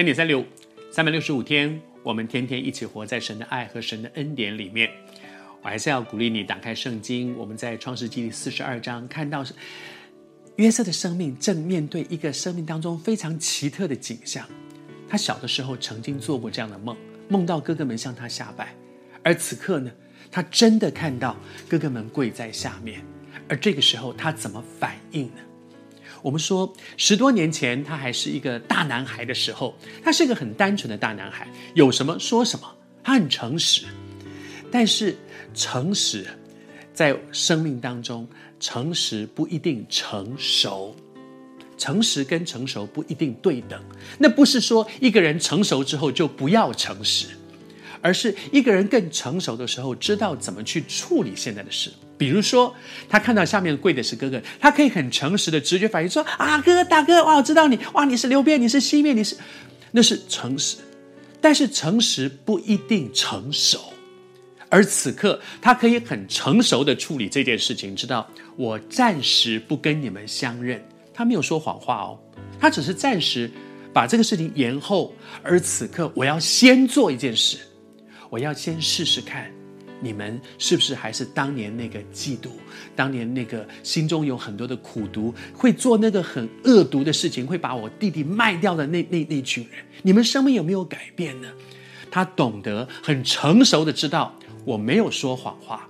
恩典三六五，三百六十五天，我们天天一起活在神的爱和神的恩典里面。我还是要鼓励你打开圣经，我们在创世记第四十二章看到约瑟的生命正面对一个生命当中非常奇特的景象。他小的时候曾经做过这样的梦，梦到哥哥们向他下拜，而此刻呢，他真的看到哥哥们跪在下面，而这个时候他怎么反应呢？我们说，十多年前他还是一个大男孩的时候，他是一个很单纯的大男孩，有什么说什么，他很诚实。但是，诚实在生命当中，诚实不一定成熟，诚实跟成熟不一定对等。那不是说一个人成熟之后就不要诚实。而是一个人更成熟的时候，知道怎么去处理现在的事。比如说，他看到下面跪的是哥哥，他可以很诚实的直觉反应说：“啊，哥哥大哥，哇，我知道你，哇，你是流便，你是西面，你是……那是诚实。但是诚实不一定成熟。而此刻，他可以很成熟的处理这件事情，知道我暂时不跟你们相认。他没有说谎话哦，他只是暂时把这个事情延后。而此刻，我要先做一件事。”我要先试试看，你们是不是还是当年那个嫉妒，当年那个心中有很多的苦毒，会做那个很恶毒的事情，会把我弟弟卖掉的那那那群人？你们生命有没有改变呢？他懂得很成熟的知道，我没有说谎话，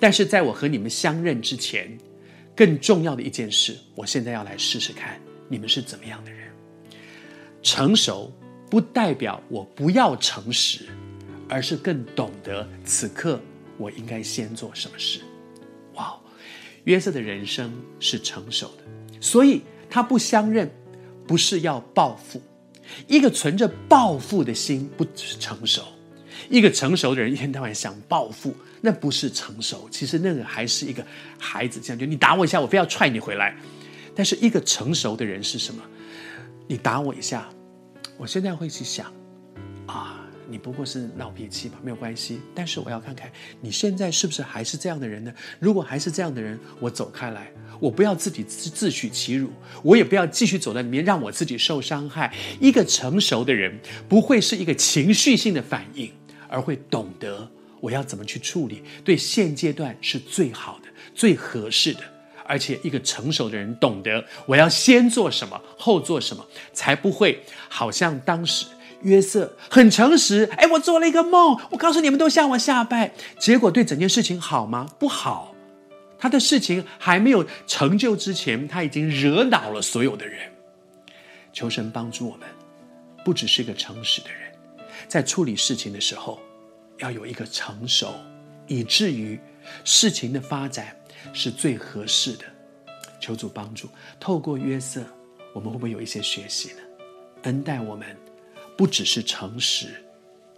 但是在我和你们相认之前，更重要的一件事，我现在要来试试看，你们是怎么样的人？成熟不代表我不要诚实。而是更懂得此刻我应该先做什么事。哇，约瑟的人生是成熟的，所以他不相认，不是要报复。一个存着报复的心不是成熟，一个成熟的人一天到晚想报复，那不是成熟。其实那个还是一个孩子，这样就你打我一下，我非要踹你回来。但是一个成熟的人是什么？你打我一下，我现在会去想啊。你不过是闹脾气吧，没有关系。但是我要看看你现在是不是还是这样的人呢？如果还是这样的人，我走开来，我不要自己自自取其辱，我也不要继续走在里面，让我自己受伤害。一个成熟的人不会是一个情绪性的反应，而会懂得我要怎么去处理，对现阶段是最好的、最合适的。而且一个成熟的人懂得我要先做什么，后做什么，才不会好像当时。约瑟很诚实，哎，我做了一个梦，我告诉你们都向我下拜，结果对整件事情好吗？不好，他的事情还没有成就之前，他已经惹恼了所有的人。求神帮助我们，不只是一个诚实的人，在处理事情的时候，要有一个成熟，以至于事情的发展是最合适的。求主帮助，透过约瑟，我们会不会有一些学习呢？恩待我们。不只是诚实，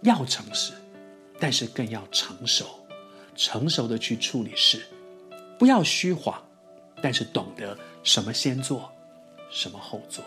要诚实，但是更要成熟，成熟的去处理事，不要虚晃，但是懂得什么先做，什么后做。